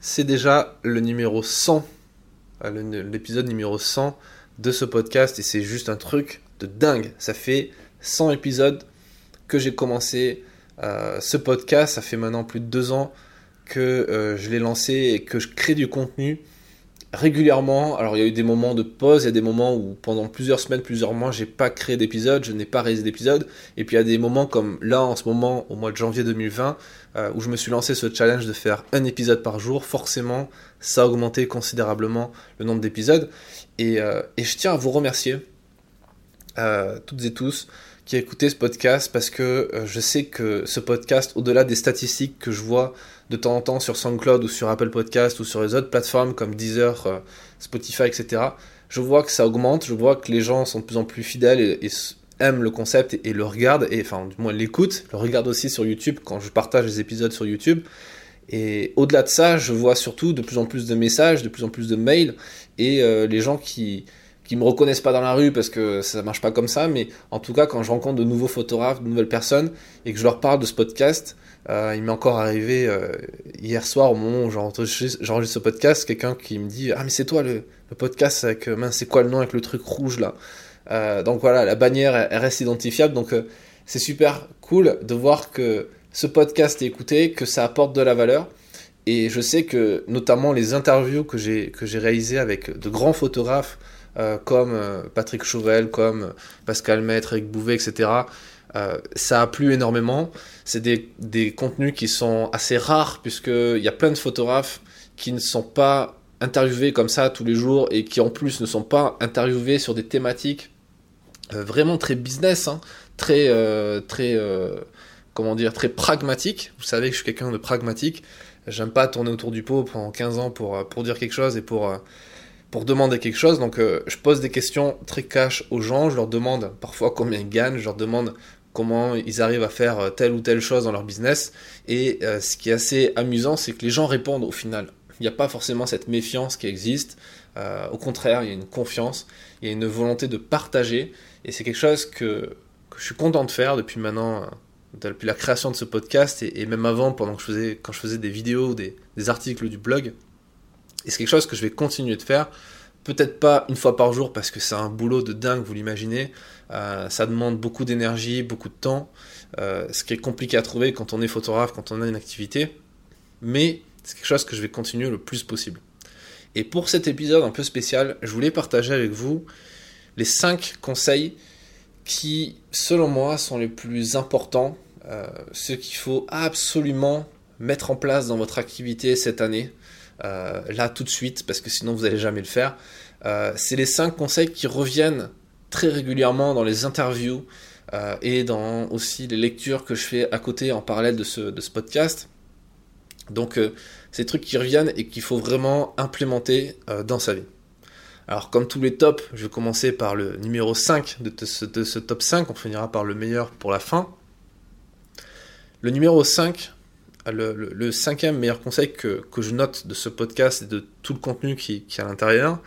c'est déjà le numéro 100, euh, l'épisode numéro 100 de ce podcast et c'est juste un truc de dingue. Ça fait 100 épisodes que j'ai commencé euh, ce podcast, ça fait maintenant plus de deux ans que euh, je l'ai lancé et que je crée du contenu régulièrement. Alors il y a eu des moments de pause, il y a des moments où pendant plusieurs semaines, plusieurs mois, j'ai pas créé d'épisode, je n'ai pas réalisé d'épisode. Et puis il y a des moments comme là en ce moment, au mois de janvier 2020, euh, où je me suis lancé ce challenge de faire un épisode par jour. Forcément, ça a augmenté considérablement le nombre d'épisodes. Et, euh, je tiens à vous remercier, euh, toutes et tous, qui écoutez ce podcast parce que je sais que ce podcast, au-delà des statistiques que je vois de temps en temps sur SoundCloud ou sur Apple Podcast ou sur les autres plateformes comme Deezer, euh, Spotify, etc. Je vois que ça augmente, je vois que les gens sont de plus en plus fidèles et, aiment le concept et, le regardent, et enfin du moins l'écoutent, le regardent aussi sur YouTube quand je partage les épisodes sur YouTube. Et au-delà de ça, je vois surtout de plus en plus de messages, de plus en plus de mails, et euh, les gens qui, qui me reconnaissent pas dans la rue parce que ça marche pas comme ça, mais en tout cas quand je rencontre de nouveaux photographes, de nouvelles personnes, et que je leur parle de ce podcast, euh, il m'est encore arrivé euh, hier soir au moment où j'enregistre ce podcast, quelqu'un qui me dit ah mais c'est toi le, podcast avec euh, mince c'est quoi le nom avec le truc rouge là? donc voilà la bannière elle, reste identifiable donc c'est super cool de voir que ce podcast est écouté, que ça apporte de la valeur. Et je sais que notamment les interviews que j'ai réalisées avec de grands photographes comme Patrick Chauvel, comme Pascal Maître, Eric Bouvet, etc. Euh, ça a plu énormément. C'est des, contenus qui sont assez rares, puisqu'il y a plein de photographes qui ne sont pas interviewés comme ça tous les jours et qui en plus ne sont pas interviewés sur des thématiques euh, vraiment très business, hein, très, euh, très, comment dire, très pragmatique. Vous savez que je suis quelqu'un de pragmatique. J'aime pas tourner autour du pot pendant 15 ans pour, pour dire quelque chose et pour pour demander quelque chose. Donc, je pose des questions très cash aux gens. Je leur demande parfois combien ils gagnent. Je leur demande comment ils arrivent à faire euh, telle ou telle chose dans leur business. Et euh, ce qui est assez amusant, c'est que les gens répondent au final. Il n'y a pas forcément cette méfiance qui existe. Euh, au contraire, il y a une confiance, il y a une volonté de partager. Et c'est quelque chose que, je suis content de faire depuis maintenant, depuis la création de ce podcast et, même avant, pendant que je faisais, quand je faisais des vidéos, des, des articles du blog. Et c'est quelque chose que je vais continuer de faire. Peut-être pas une fois par jour parce que c'est un boulot de dingue, vous l'imaginez. Euh, ça demande beaucoup d'énergie, beaucoup de temps, euh, ce qui est compliqué à trouver quand on est photographe, quand on a une activité. Mais c'est quelque chose que je vais continuer le plus possible. Et pour cet épisode un peu spécial, je voulais partager avec vous les 5 conseils qui, selon moi, sont les plus importants, euh, ce qu'il faut absolument mettre en place dans votre activité cette année, là tout de suite, parce que sinon vous n'allez jamais le faire. c'est les 5 conseils qui reviennent très régulièrement dans les interviews euh, et dans aussi les lectures que je fais à côté en parallèle de ce, de ce podcast. Donc euh, ces trucs qui reviennent et qu'il faut vraiment implémenter euh, dans sa vie. Alors comme tous les tops, je vais commencer par le numéro 5 de, ce, de ce top 5, on finira par le meilleur pour la fin. Le numéro 5, le, le, cinquième meilleur conseil que, que, je note de ce podcast et de tout le contenu qui, est à l'intérieur,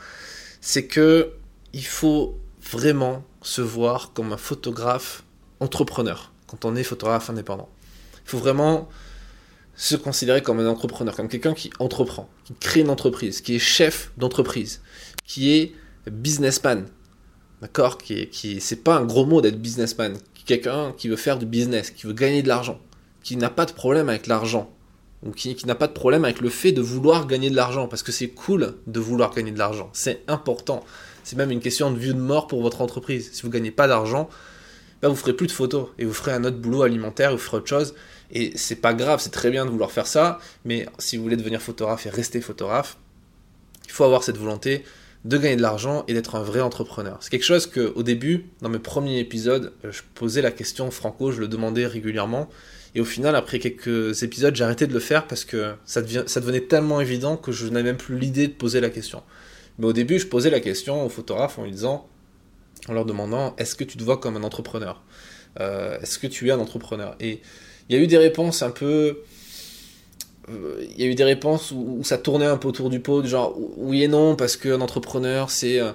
c'est que il faut vraiment se voir comme un photographe entrepreneur quand on est photographe indépendant. Il faut vraiment se considérer comme un entrepreneur, comme quelqu'un qui entreprend, qui crée une entreprise, qui est chef d'entreprise, qui est businessman. D'accord? Qui qui c'est pas un gros mot d'être businessman. Quelqu'un qui veut faire du business, qui veut gagner de l'argent, qui n'a pas de problème avec l'argent, ou qui, n'a pas de problème avec le fait de vouloir gagner de l'argent, parce que c'est cool de vouloir gagner de l'argent. C'est important. C'est même une question de vie de mort pour votre entreprise. Si vous gagnez pas d'argent, ben vous ferez plus de photos et vous ferez un autre boulot alimentaire, vous ferez autre chose. Et c'est pas grave, c'est très bien de vouloir faire ça, mais si vous voulez devenir photographe et rester photographe, il faut avoir cette volonté de gagner de l'argent et d'être un vrai entrepreneur. C'est quelque chose que, au début, dans mes premiers épisodes, je posais la question franco, je le demandais régulièrement. Et au final, après quelques épisodes, j'ai arrêté de le faire parce que ça, devient, ça devenait tellement évident que je n'avais même plus l'idée de poser la question. Mais au début, je posais la question aux photographes en lui disant, en leur demandant, est-ce que tu te vois comme un entrepreneur? Euh, Est-ce que tu es un entrepreneur? Et il y a eu des réponses un peu... Euh, il y a eu des réponses où, ça tournait un peu autour du pot, genre oui et non, parce qu'un entrepreneur, c'est... Euh,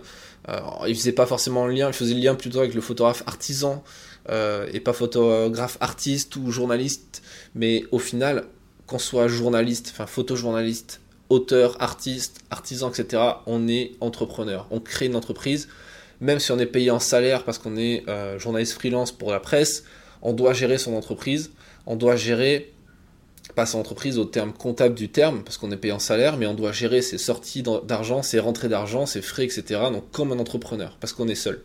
il faisait pas forcément le lien, il faisait le lien plutôt avec le photographe artisan, et pas photographe artiste ou journaliste, mais au final, qu'on soit journaliste, enfin photojournaliste, auteur, artiste, artisan, etc., on est entrepreneur. On crée une entreprise, même si on est payé en salaire parce qu'on est euh, journaliste freelance pour la presse, on doit gérer son entreprise, on doit gérer, pas son entreprise au terme comptable du terme, parce qu'on est payé en salaire, mais on doit gérer ses sorties d'argent, ses rentrées d'argent, ses frais, etc., donc comme un entrepreneur, parce qu'on est seul.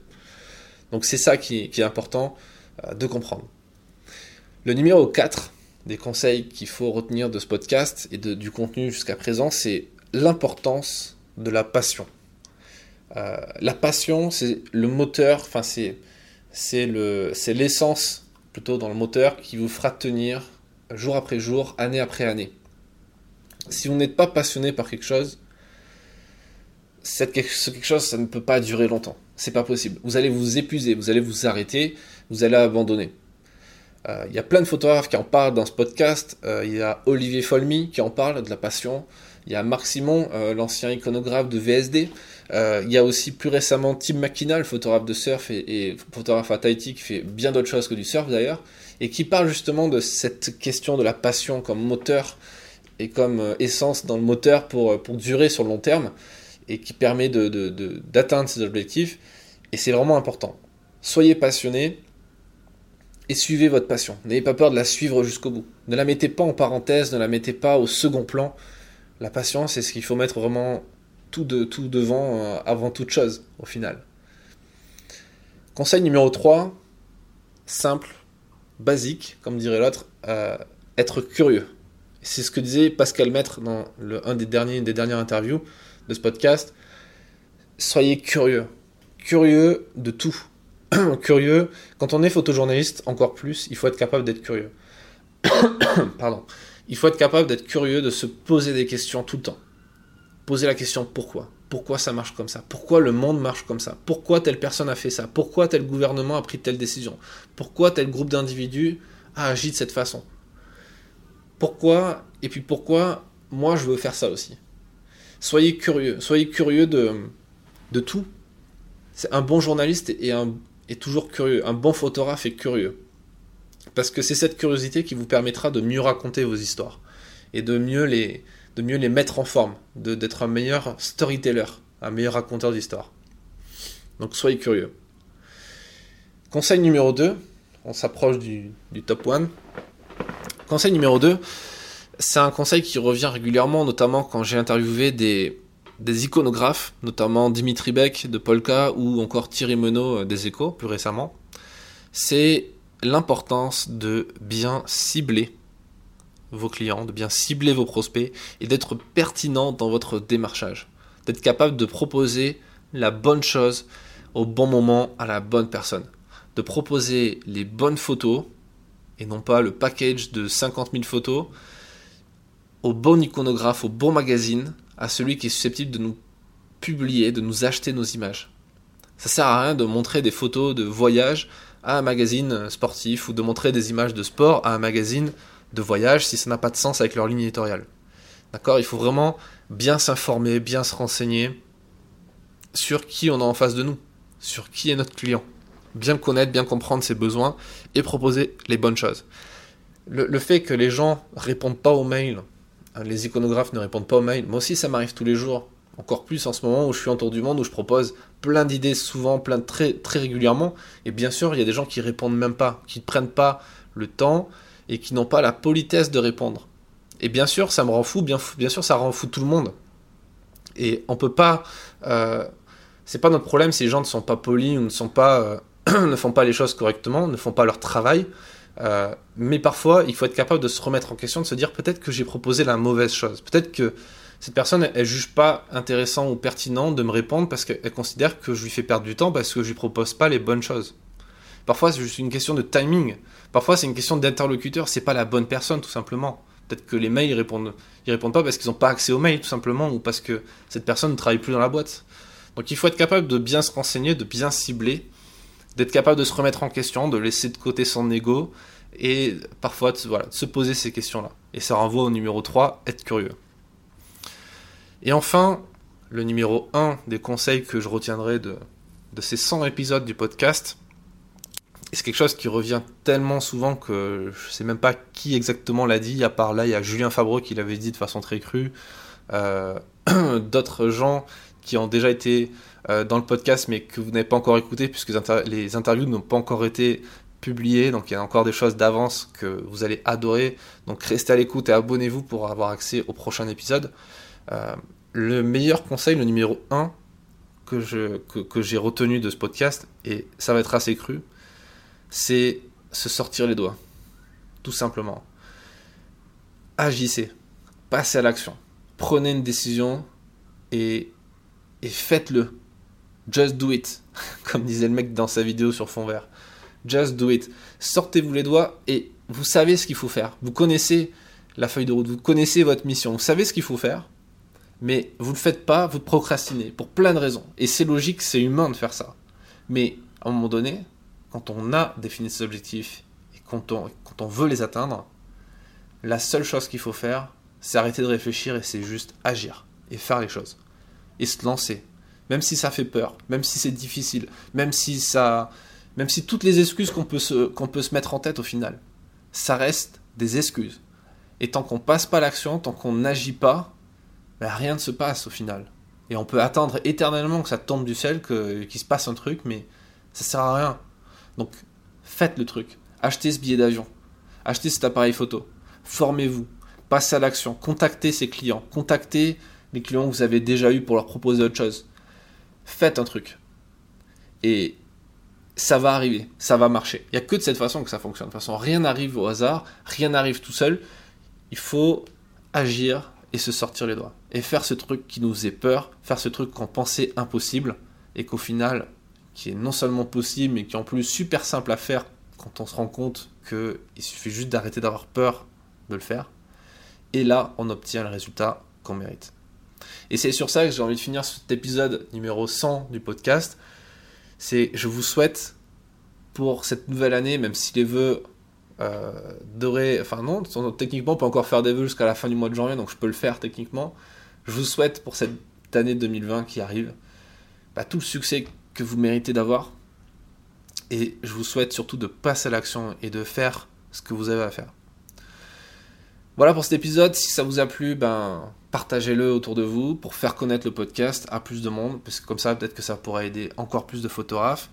Donc c'est ça qui, est important euh, de comprendre. Le numéro 4 des conseils qu'il faut retenir de ce podcast et du contenu jusqu'à présent, c'est l'importance de la passion. Euh, la passion, c'est le moteur, enfin c'est c'est l'essence plutôt dans le moteur qui vous fera tenir jour après jour, année après année. Si vous n'êtes pas passionné par quelque chose, ce quelque chose, ça ne peut pas durer longtemps. C'est pas possible. Vous allez vous épuiser, vous allez vous arrêter, vous allez abandonner. Euh, il y a plein de photographes qui en parlent dans ce podcast. Euh, il y a Olivier Folmy qui en parle de la passion. Il y a Marc Simon, euh, l'ancien iconographe de VSD. il y a aussi plus récemment Tim McKinnon, photographe de surf et, photographe à Tahiti, qui fait bien d'autres choses que du surf d'ailleurs, et qui parle justement de cette question de la passion comme moteur et comme essence dans le moteur pour, pour durer sur le long terme, et qui permet d'atteindre ses objectifs. Et c'est vraiment important. Soyez passionné, et suivez votre passion. N'ayez pas peur de la suivre jusqu'au bout. Ne la mettez pas en parenthèse, ne la mettez pas au second plan. La passion, c'est ce qu'il faut mettre vraiment tout, de, tout devant, euh, avant toute chose, au final. Conseil numéro 3, simple, basique, comme dirait l'autre, euh, être curieux. C'est ce que disait Pascal Maître dans le, un des derniers, des dernières interviews de ce podcast. Soyez curieux. Curieux de tout curieux. Quand on est photojournaliste, encore plus, il faut être capable d'être curieux. Pardon. Il faut être capable d'être curieux, de se poser des questions tout le temps. Poser la question pourquoi? Pourquoi ça marche comme ça? Pourquoi le monde marche comme ça? Pourquoi telle personne a fait ça? Pourquoi tel gouvernement a pris telle décision? Pourquoi tel groupe d'individus a agi de cette façon? Pourquoi Et puis pourquoi moi je veux faire ça aussi? Soyez curieux. Soyez curieux de, de tout. C'est un bon journaliste et un est toujours curieux. Un bon photographe est curieux. Parce que c'est cette curiosité qui vous permettra de mieux raconter vos histoires et de mieux les, mettre en forme, d'être un meilleur storyteller, un meilleur raconteur d'histoire. Donc soyez curieux. Conseil numéro 2, on s'approche du, du, top 1. Conseil numéro 2, c'est un conseil qui revient régulièrement, notamment quand j'ai interviewé des, des iconographes, notamment Dimitri Beck de Polka ou encore Thierry Menot euh, des Échos plus récemment, c'est l'importance de bien cibler vos clients, de bien cibler vos prospects et d'être pertinent dans votre démarchage, d'être capable de proposer la bonne chose au bon moment à la bonne personne, de proposer les bonnes photos et non pas le package de 50 000 photos au bon iconographe, au bon magazine à celui qui est susceptible de nous publier, de nous acheter nos images. Ça sert à rien de montrer des photos de voyage à un magazine sportif ou de montrer des images de sport à un magazine de voyage si ça n'a pas de sens avec leur ligne éditoriale. D'accord? Il faut vraiment bien s'informer, bien se renseigner sur qui on a en face de nous, sur qui est notre client. Bien connaître, bien comprendre ses besoins et proposer les bonnes choses. Le, le fait que les gens répondent pas aux mails les iconographes ne répondent pas aux mails. Moi aussi, ça m'arrive tous les jours. Encore plus en ce moment où je suis en tour du monde, où je propose plein d'idées souvent, plein très, très régulièrement. Et bien sûr, il y a des gens qui répondent même pas, qui ne prennent pas le temps et qui n'ont pas la politesse de répondre. Et bien sûr, ça me rend fou, bien, bien sûr, ça rend fou tout le monde. Et on peut pas. Euh, c'est pas notre problème si les gens ne sont pas polis ou ne sont pas. Euh, ne font pas les choses correctement, ne font pas leur travail. Euh, mais parfois, il faut être capable de se remettre en question, de se dire peut-être que j'ai proposé la mauvaise chose. Peut-être que cette personne, elle, juge pas intéressant ou pertinent de me répondre parce qu'elle considère que je lui fais perdre du temps parce que je lui propose pas les bonnes choses. Parfois, c'est juste une question de timing. Parfois, c'est une question d'interlocuteur. C'est pas la bonne personne, tout simplement. Peut-être que les mails, ils répondent, ils répondent pas parce qu'ils n'ont pas accès aux mails, tout simplement, ou parce que cette personne ne travaille plus dans la boîte. Donc, il faut être capable de bien se renseigner, de bien cibler d'être capable de se remettre en question, de laisser de côté son ego et parfois de, voilà, se poser ces questions-là. Et ça renvoie au numéro 3, être curieux. Et enfin, le numéro 1 des conseils que je retiendrai de, ces 100 épisodes du podcast, et c'est quelque chose qui revient tellement souvent que je sais même pas qui exactement l'a dit, à part là, il y a Julien Fabreux qui l'avait dit de façon très crue, d'autres gens qui ont déjà été dans le podcast mais que vous n'avez pas encore écouté puisque les interviews n'ont pas encore été publiées. Donc il y a encore des choses d'avance que vous allez adorer. Donc restez à l'écoute et abonnez-vous pour avoir accès au prochain épisode. le meilleur conseil, le numéro 1 que, je, que j'ai retenu de ce podcast, et ça va être assez cru, c'est se sortir les doigts. Tout simplement. Agissez. Passez à l'action. Prenez une décision et, et faites-le. Just do it. Comme disait le mec dans sa vidéo sur fond vert. Just do it. Sortez-vous les doigts et vous savez ce qu'il faut faire. Vous connaissez la feuille de route, vous connaissez votre mission, vous savez ce qu'il faut faire, mais vous ne le faites pas, vous procrastinez pour plein de raisons. Et c'est logique, c'est humain de faire ça. Mais à un moment donné, quand on a défini ses objectifs et quand on, quand on veut les atteindre, la seule chose qu'il faut faire, c'est arrêter de réfléchir et c'est juste agir et faire les choses. Et se lancer. Même si ça fait peur, même si c'est difficile, même si ça. Même si toutes les excuses qu'on peut, se, peut se mettre en tête au final, ça reste des excuses. Et tant qu'on passe pas l'action, tant qu'on n'agit pas, ben rien ne se passe au final. Et on peut attendre éternellement que ça tombe du ciel, qu'il se passe un truc, mais ça sert à rien. Donc faites le truc. Achetez ce billet d'avion. Achetez cet appareil photo. Formez-vous. Passez à l'action. Contactez ces clients. Contactez les clients que vous avez déjà eu pour leur proposer autre chose. Faites un truc. Et ça va arriver. Ça va marcher. Il n'y a que de cette façon que ça fonctionne. De toute façon, rien n'arrive au hasard. Rien n'arrive tout seul. Il faut agir et se sortir les doigts. Et faire ce truc qui nous faisait peur. Faire ce truc qu'on pensait impossible. Et qu'au final, qui est non seulement possible, mais qui est en plus super simple à faire quand on se rend compte qu'il suffit juste d'arrêter d'avoir peur de le faire. Et là, on obtient le résultat qu'on mérite. Et c'est sur ça que j'ai envie de finir cet épisode numéro 100 du podcast. C'est je vous souhaite pour cette nouvelle année, même si les vœux euh. Enfin non, techniquement on peut encore faire des vœux jusqu'à la fin du mois de janvier, donc je peux le faire techniquement. Je vous souhaite pour cette année 2020 qui arrive bah, tout le succès que vous méritez d'avoir. Et je vous souhaite surtout de passer à l'action et de faire ce que vous avez à faire. Voilà pour cet épisode. Si ça vous a plu, ben, partagez-le autour de vous pour faire connaître le podcast à plus de monde, parce que comme ça, peut-être que ça pourra aider encore plus de photographes.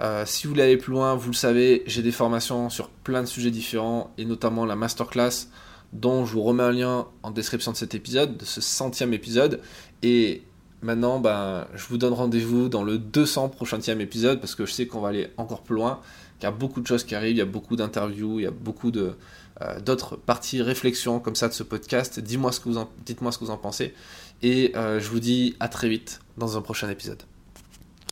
Euh, si vous voulez aller plus loin, vous le savez, j'ai des formations sur plein de sujets différents, et notamment la masterclass, dont je vous remets un lien en description de cet épisode, de ce centième épisode. Et Maintenant, ben, je vous donne rendez-vous dans le 200 prochain épisode parce que je sais qu'on va aller encore plus loin, qu'il y a beaucoup de choses qui arrivent, il y a beaucoup d'interviews, il y a beaucoup de, euh, d'autres parties réflexions comme ça de ce podcast. Dites-moi ce que vous en pensez. Et euh, je vous dis à très vite dans un prochain épisode.